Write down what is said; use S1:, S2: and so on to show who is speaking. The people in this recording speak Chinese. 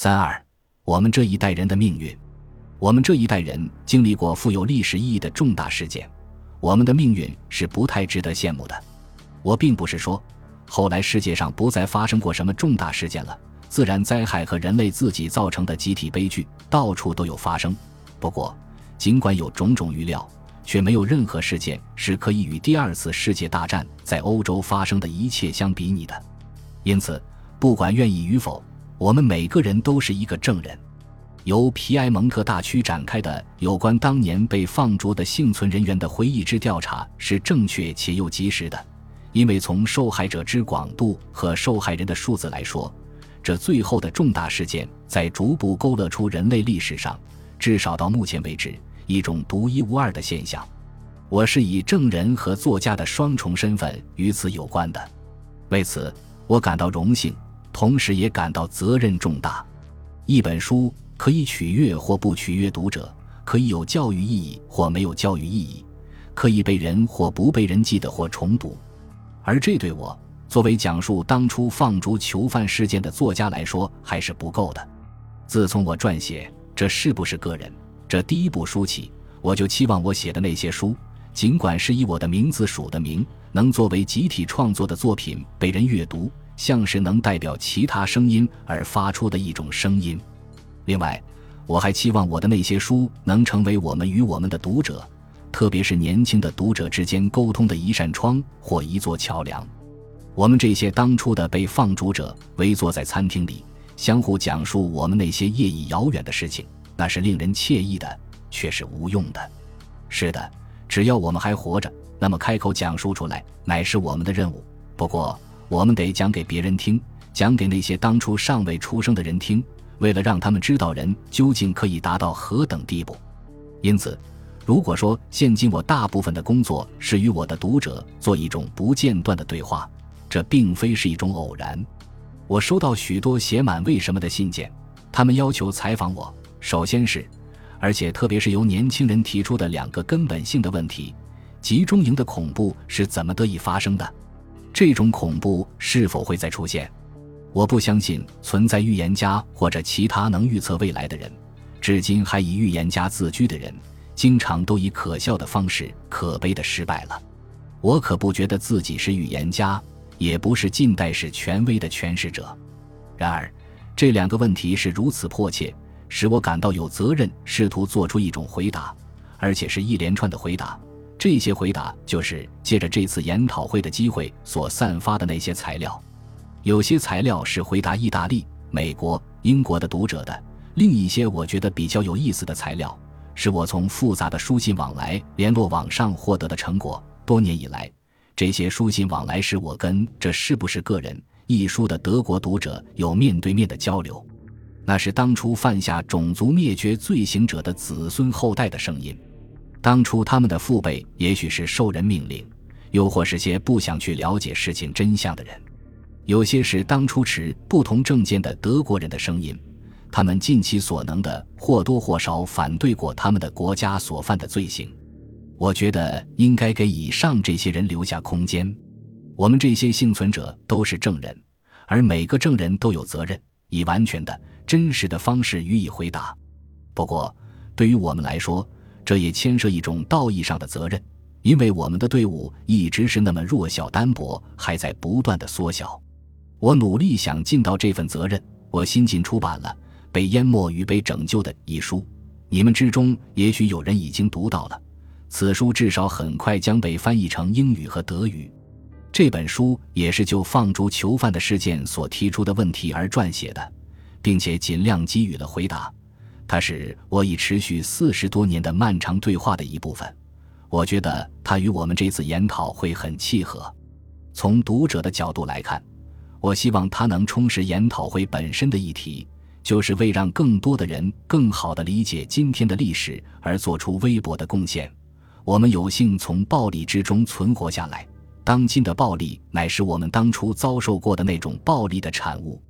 S1: 三二，我们这一代人的命运。我们这一代人经历过富有历史意义的重大事件，我们的命运是不太值得羡慕的。我并不是说，后来世界上不再发生过什么重大事件了，自然灾害和人类自己造成的集体悲剧到处都有发生。不过，尽管有种种预料，却没有任何事件是可以与第二次世界大战在欧洲发生的一切相比拟的。因此，不管愿意与否，我们每个人都是一个证人。由皮埃蒙特大区展开的有关当年被放逐的幸存人员的回忆之调查是正确且又及时的，因为从受害者之广度和受害人的数字来说，这最后的重大事件在逐步勾勒出人类历史上，至少到目前为止一种独一无二的现象。我是以证人和作家的双重身份与此有关的，为此我感到荣幸，同时也感到责任重大。一本书。可以取悦或不取悦读者，可以有教育意义或没有教育意义，可以被人或不被人记得或重读，而这对我作为讲述当初放逐囚犯事件的作家来说还是不够的。自从我撰写这是不是个人这第一部书起，我就期望我写的那些书，尽管是以我的名字署的名，能作为集体创作的作品被人阅读，像是能代表其他声音而发出的一种声音。另外，我还期望我的那些书能成为我们与我们的读者，特别是年轻的读者之间沟通的一扇窗或一座桥梁。我们这些当初的被放逐者围坐在餐厅里，相互讲述我们那些业已遥远的事情，那是令人惬意的，却是无用的。是的，只要我们还活着，那么开口讲述出来乃是我们的任务。不过，我们得讲给别人听，讲给那些当初尚未出生的人听。为了让他们知道人究竟可以达到何等地步，因此，如果说现今我大部分的工作是与我的读者做一种不间断的对话，这并非是一种偶然。我收到许多写满“为什么”的信件，他们要求采访我。首先是，而且特别是由年轻人提出的两个根本性的问题：集中营的恐怖是怎么得以发生的？这种恐怖是否会再出现？我不相信存在预言家或者其他能预测未来的人。至今还以预言家自居的人，经常都以可笑的方式可悲的失败了。我可不觉得自己是预言家，也不是近代史权威的诠释者。然而，这两个问题是如此迫切，使我感到有责任试图做出一种回答，而且是一连串的回答。这些回答就是借着这次研讨会的机会所散发的那些材料。有些材料是回答意大利、美国、英国的读者的，另一些我觉得比较有意思的材料，是我从复杂的书信往来联络网上获得的成果。多年以来，这些书信往来使我跟《这是不是个人》一书的德国读者有面对面的交流，那是当初犯下种族灭绝罪行者的子孙后代的声音。当初他们的父辈也许是受人命令，又或是些不想去了解事情真相的人。有些是当初持不同政见的德国人的声音，他们尽其所能的或多或少反对过他们的国家所犯的罪行。我觉得应该给以上这些人留下空间。我们这些幸存者都是证人，而每个证人都有责任以完全的真实的方式予以回答。不过，对于我们来说，这也牵涉一种道义上的责任，因为我们的队伍一直是那么弱小单薄，还在不断的缩小。我努力想尽到这份责任。我新近出版了《被淹没与被拯救的》一书，你们之中也许有人已经读到了。此书至少很快将被翻译成英语和德语。这本书也是就放逐囚犯的事件所提出的问题而撰写的，并且尽量给予了回答。它是我已持续四十多年的漫长对话的一部分。我觉得它与我们这次研讨会很契合。从读者的角度来看。我希望它能充实研讨会本身的议题，就是为让更多的人更好地理解今天的历史而做出微薄的贡献。我们有幸从暴力之中存活下来，当今的暴力乃是我们当初遭受过的那种暴力的产物。